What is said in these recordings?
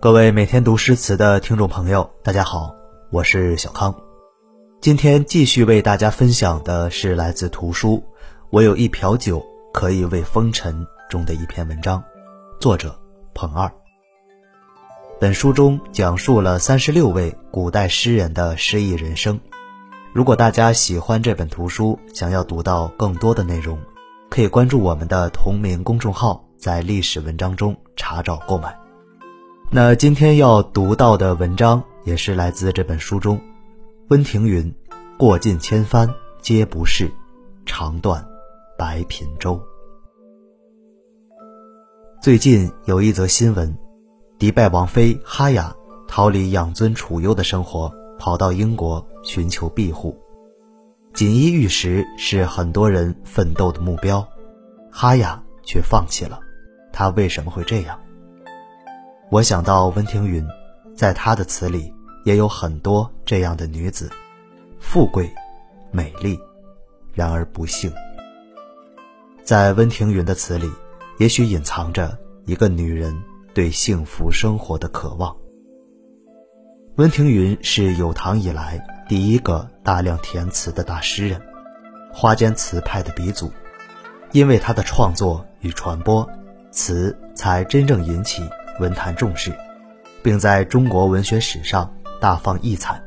各位每天读诗词的听众朋友，大家好，我是小康。今天继续为大家分享的是来自图书《我有一瓢酒可以慰风尘》中的一篇文章，作者彭二。本书中讲述了三十六位古代诗人的诗意人生。如果大家喜欢这本图书，想要读到更多的内容，可以关注我们的同名公众号，在历史文章中查找购买。那今天要读到的文章也是来自这本书中，温庭筠：“过尽千帆皆不是，长断白频舟。”最近有一则新闻，迪拜王妃哈雅逃离养尊处优的生活，跑到英国寻求庇护。锦衣玉食是很多人奋斗的目标，哈雅却放弃了。他为什么会这样？我想到温庭筠，在他的词里也有很多这样的女子，富贵、美丽，然而不幸。在温庭筠的词里，也许隐藏着一个女人对幸福生活的渴望。温庭筠是有唐以来。第一个大量填词的大诗人，花间词派的鼻祖，因为他的创作与传播，词才真正引起文坛重视，并在中国文学史上大放异彩。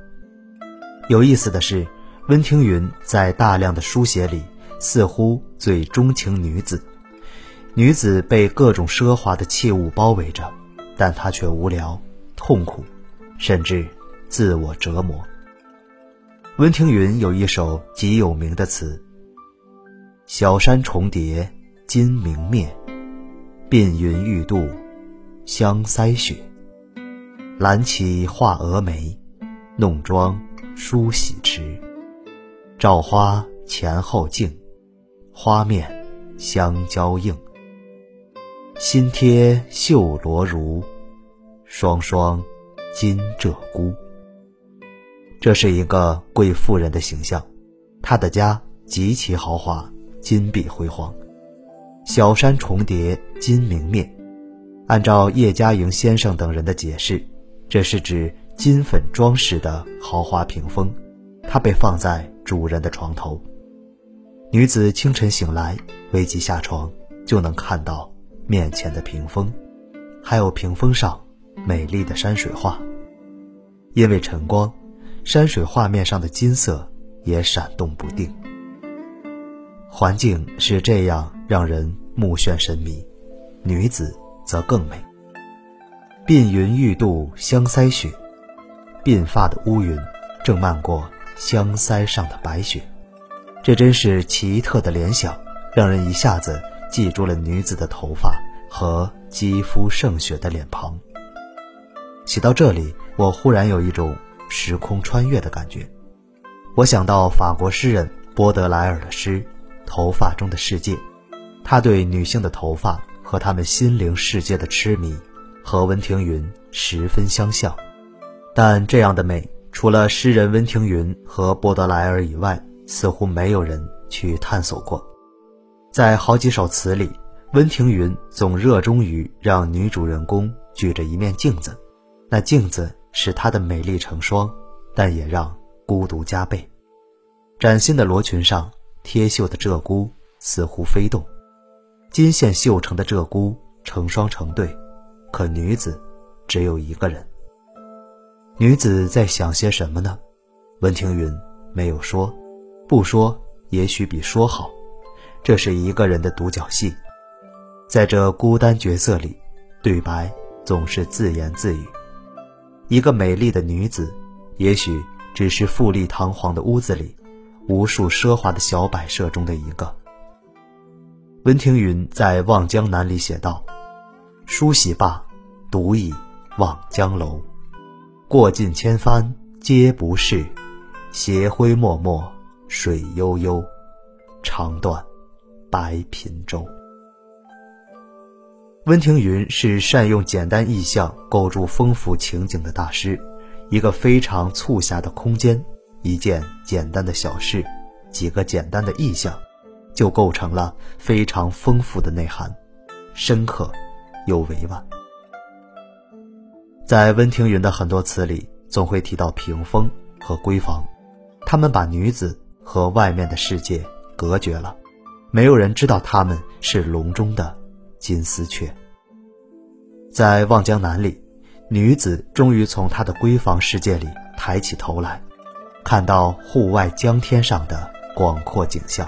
有意思的是，温庭筠在大量的书写里，似乎最钟情女子，女子被各种奢华的器物包围着，但她却无聊、痛苦，甚至自我折磨。温庭筠有一首极有名的词：“小山重叠金明灭，鬓云欲度香腮雪。揽起画蛾眉，弄妆梳洗迟。照花前后镜，花面相交映。新贴绣罗襦，双双金鹧鸪。”这是一个贵妇人的形象，她的家极其豪华，金碧辉煌。小山重叠金明灭，按照叶嘉莹先生等人的解释，这是指金粉装饰的豪华屏风，它被放在主人的床头。女子清晨醒来，未及下床，就能看到面前的屏风，还有屏风上美丽的山水画。因为晨光。山水画面上的金色也闪动不定，环境是这样让人目眩神迷，女子则更美。鬓云欲度香腮雪，鬓发的乌云正漫过香腮上的白雪，这真是奇特的联想，让人一下子记住了女子的头发和肌肤胜雪的脸庞。写到这里，我忽然有一种。时空穿越的感觉，我想到法国诗人波德莱尔的诗《头发中的世界》，他对女性的头发和他们心灵世界的痴迷，和温庭筠十分相像。但这样的美，除了诗人温庭筠和波德莱尔以外，似乎没有人去探索过。在好几首词里，温庭筠总热衷于让女主人公举着一面镜子，那镜子。使她的美丽成双，但也让孤独加倍。崭新的罗裙上贴绣的鹧鸪似乎飞动，金线绣成的鹧鸪成双成对，可女子只有一个人。女子在想些什么呢？温庭筠没有说，不说也许比说好。这是一个人的独角戏，在这孤单角色里，对白总是自言自语。一个美丽的女子，也许只是富丽堂皇的屋子里无数奢华的小摆设中的一个。温庭筠在《望江南》里写道：“梳洗罢，独倚望江楼。过尽千帆皆不是，斜晖脉脉水悠悠。长断白频舟。”温庭筠是善用简单意象构筑丰富情景的大师，一个非常促狭的空间，一件简单的小事，几个简单的意象，就构成了非常丰富的内涵，深刻又委婉。在温庭筠的很多词里，总会提到屏风和闺房，他们把女子和外面的世界隔绝了，没有人知道他们是笼中的金丝雀。在《望江南》里，女子终于从她的闺房世界里抬起头来，看到户外江天上的广阔景象。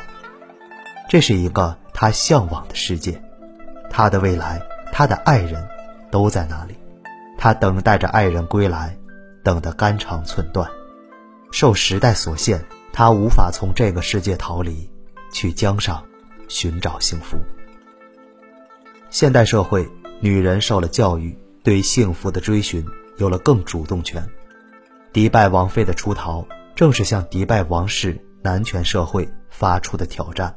这是一个他向往的世界，他的未来，他的爱人，都在那里。他等待着爱人归来，等得肝肠寸断。受时代所限，他无法从这个世界逃离，去江上寻找幸福。现代社会。女人受了教育，对幸福的追寻有了更主动权。迪拜王妃的出逃，正是向迪拜王室男权社会发出的挑战。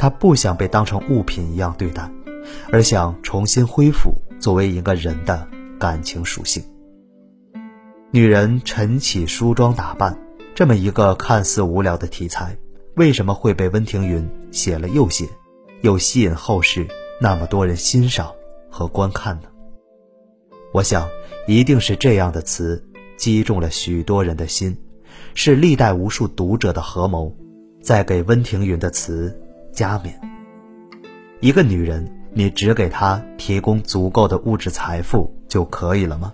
她不想被当成物品一样对待，而想重新恢复作为一个人的感情属性。女人晨起梳妆打扮，这么一个看似无聊的题材，为什么会被温庭筠写了又写，又吸引后世那么多人欣赏？和观看呢？我想，一定是这样的词击中了许多人的心，是历代无数读者的合谋，在给温庭筠的词加冕。一个女人，你只给她提供足够的物质财富就可以了吗？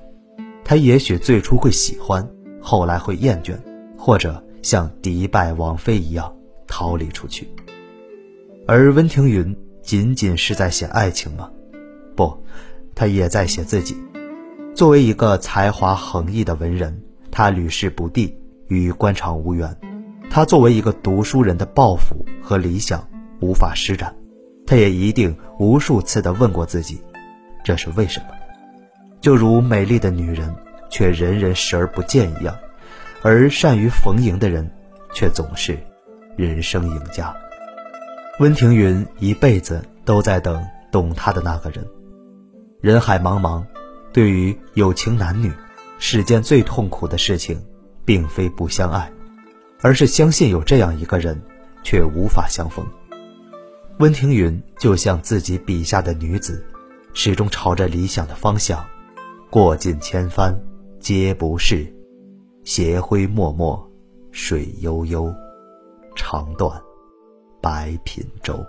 她也许最初会喜欢，后来会厌倦，或者像迪拜王妃一样逃离出去。而温庭筠仅仅是在写爱情吗？不，他也在写自己。作为一个才华横溢的文人，他屡试不第，与官场无缘。他作为一个读书人的抱负和理想无法施展，他也一定无数次的问过自己，这是为什么？就如美丽的女人却人人视而不见一样，而善于逢迎的人，却总是人生赢家。温庭筠一辈子都在等懂他的那个人。人海茫茫，对于有情男女，世间最痛苦的事情，并非不相爱，而是相信有这样一个人，却无法相逢。温庭筠就像自己笔下的女子，始终朝着理想的方向，过尽千帆皆不是，斜晖脉脉水悠悠，肠断白频舟。